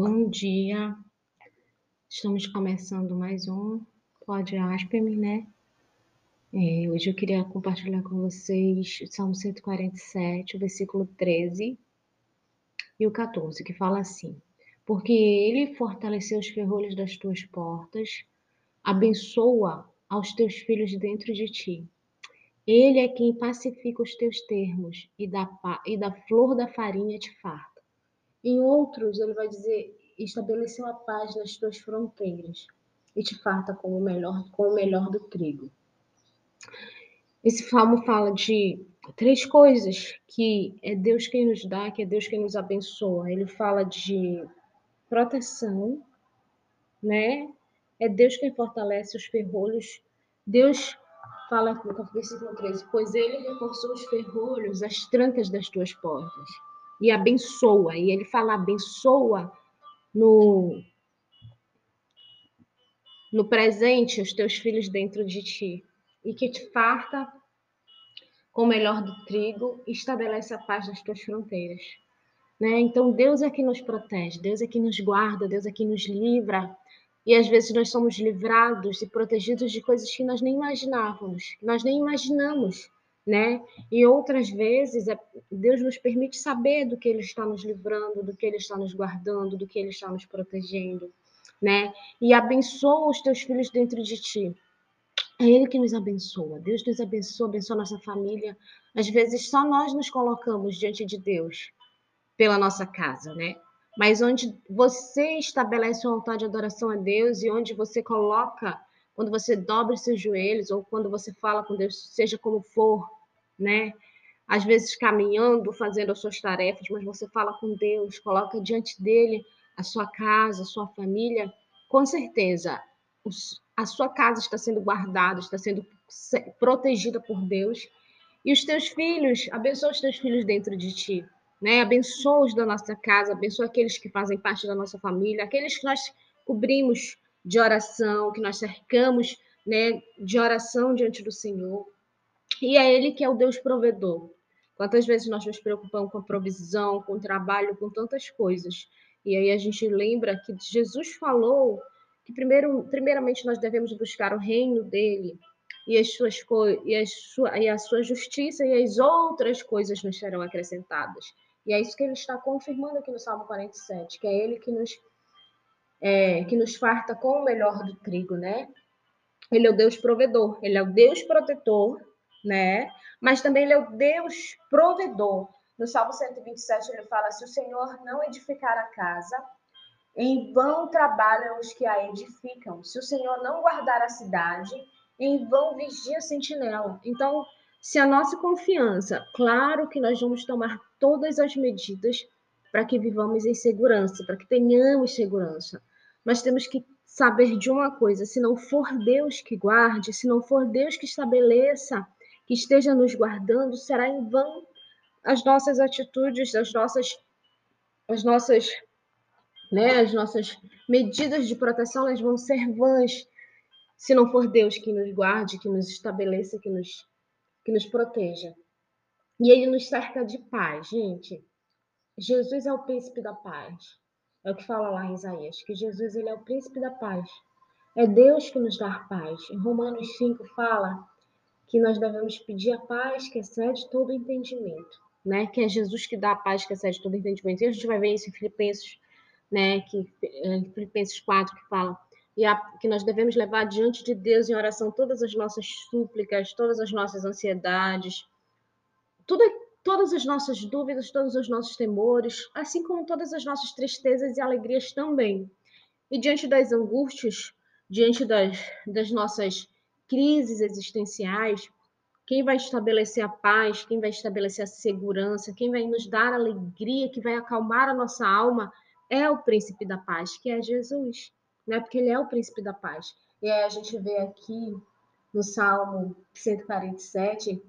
Bom dia. Estamos começando mais um Pode Aspem, né? É, hoje eu queria compartilhar com vocês Salmo 147, o versículo 13 e o 14, que fala assim: Porque ele fortaleceu os ferrolhos das tuas portas, abençoa aos teus filhos dentro de ti. Ele é quem pacifica os teus termos e da, e da flor da farinha te farta. Em outros, ele vai dizer: estabeleceu a paz nas tuas fronteiras e te farta com o melhor, com o melhor do trigo. Esse salmo fala de três coisas que é Deus quem nos dá, que é Deus quem nos abençoa. Ele fala de proteção, né? É Deus quem fortalece os ferrolhos. Deus fala no versículo 13, pois ele reforçou os ferrolhos, as trancas das tuas portas e abençoa. E ele fala abençoa no no presente os teus filhos dentro de ti e que te farta com o melhor do trigo e estabelece a paz nas tuas fronteiras. Né? Então Deus é que nos protege, Deus é que nos guarda, Deus é que nos livra. E às vezes nós somos livrados e protegidos de coisas que nós nem imaginávamos, que nós nem imaginamos né? E outras vezes é, Deus nos permite saber do que Ele está nos livrando, do que Ele está nos guardando, do que Ele está nos protegendo, né? E abençoa os teus filhos dentro de ti. É Ele que nos abençoa. Deus nos abençoa, abençoa nossa família. Às vezes só nós nos colocamos diante de Deus pela nossa casa, né? Mas onde você estabelece um altar de adoração a Deus e onde você coloca, quando você dobra os seus joelhos ou quando você fala com Deus, seja como for, né? Às vezes caminhando, fazendo as suas tarefas, mas você fala com Deus, coloca diante dele a sua casa, a sua família, com certeza a sua casa está sendo guardada, está sendo protegida por Deus. E os teus filhos, abençoa os teus filhos dentro de ti, né? Abençoa os da nossa casa, abençoa aqueles que fazem parte da nossa família, aqueles que nós cobrimos de oração, que nós cercamos, né, de oração diante do Senhor. E é Ele que é o Deus provedor. Quantas vezes nós nos preocupamos com a provisão, com o trabalho, com tantas coisas. E aí a gente lembra que Jesus falou que primeiro, primeiramente nós devemos buscar o reino dele e as suas e, as sua, e a sua justiça e as outras coisas nos serão acrescentadas. E é isso que ele está confirmando aqui no Salmo 47, que é ele que nos é, que nos farta com o melhor do trigo, né? Ele é o Deus provedor, ele é o Deus protetor né? Mas também ele é o Deus provedor. No Salmo 127 ele fala: se o Senhor não edificar a casa, em vão trabalham os que a edificam. Se o Senhor não guardar a cidade, em vão vigia a sentinela. Então, se a nossa confiança, claro que nós vamos tomar todas as medidas para que vivamos em segurança, para que tenhamos segurança. Mas temos que saber de uma coisa: se não for Deus que guarde, se não for Deus que estabeleça que esteja nos guardando, será em vão as nossas atitudes, as nossas, as nossas, né, as nossas medidas de proteção, elas vão ser vãs se não for Deus que nos guarde, que nos estabeleça, que nos, que nos proteja. E Ele nos cerca de paz, gente. Jesus é o príncipe da paz. É o que fala lá em Isaías, que Jesus ele é o príncipe da paz. É Deus que nos dá paz. Em Romanos 5 fala que nós devemos pedir a paz que excede todo entendimento, né? Que é Jesus que dá a paz que excede todo entendimento. E a gente vai ver isso em Filipenses, né? Que em Filipenses 4 que fala e a, que nós devemos levar diante de Deus em oração todas as nossas súplicas, todas as nossas ansiedades, tudo, todas as nossas dúvidas, todos os nossos temores, assim como todas as nossas tristezas e alegrias também. E diante das angústias, diante das, das nossas crises existenciais, quem vai estabelecer a paz, quem vai estabelecer a segurança, quem vai nos dar alegria, que vai acalmar a nossa alma, é o príncipe da paz, que é Jesus, né? Porque ele é o príncipe da paz. E aí a gente vê aqui no Salmo 147,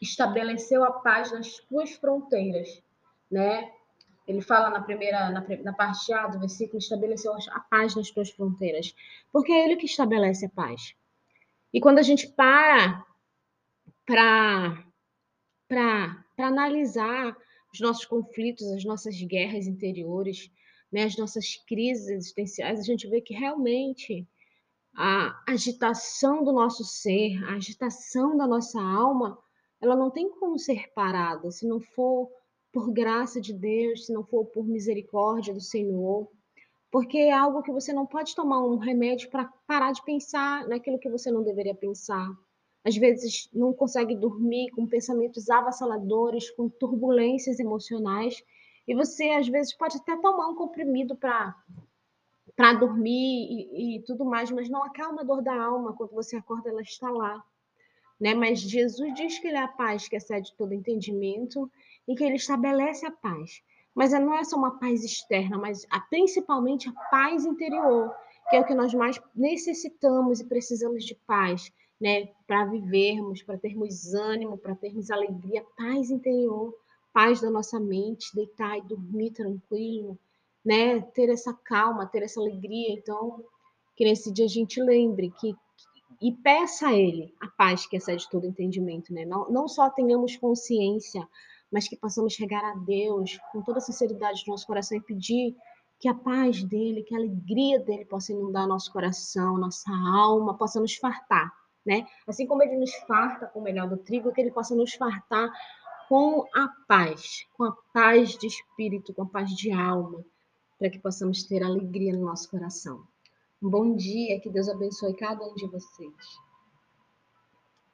estabeleceu a paz nas tuas fronteiras, né? Ele fala na primeira, na, na parte A do versículo, estabeleceu a paz nas tuas fronteiras, porque é ele que estabelece a paz. E quando a gente para para analisar os nossos conflitos, as nossas guerras interiores, né, as nossas crises existenciais, a gente vê que realmente a agitação do nosso ser, a agitação da nossa alma, ela não tem como ser parada se não for por graça de Deus, se não for por misericórdia do Senhor, porque é algo que você não pode tomar um remédio para parar de pensar naquilo que você não deveria pensar. Às vezes não consegue dormir com pensamentos avassaladores, com turbulências emocionais, e você às vezes pode até tomar um comprimido para para dormir e, e, tudo mais, mas não acalma a dor da alma. Quando você acorda, ela está lá. Né? Mas Jesus diz que ele é a paz que excede todo entendimento e que ele estabelece a paz. Mas não é só uma paz externa, mas a, principalmente a paz interior, que é o que nós mais necessitamos e precisamos de paz, né? Para vivermos, para termos ânimo, para termos alegria, paz interior, paz da nossa mente, deitar e dormir tranquilo, né? Ter essa calma, ter essa alegria. Então, que nesse dia a gente lembre que e peça a Ele a paz que excede todo entendimento, né? Não, não só tenhamos consciência, mas que possamos chegar a Deus com toda a sinceridade do nosso coração e pedir que a paz dele, que a alegria dele possa inundar nosso coração, nossa alma, possa nos fartar, né? Assim como ele nos farta com o melhor do trigo, que ele possa nos fartar com a paz, com a paz de espírito, com a paz de alma, para que possamos ter alegria no nosso coração. Um bom dia, que Deus abençoe cada um de vocês.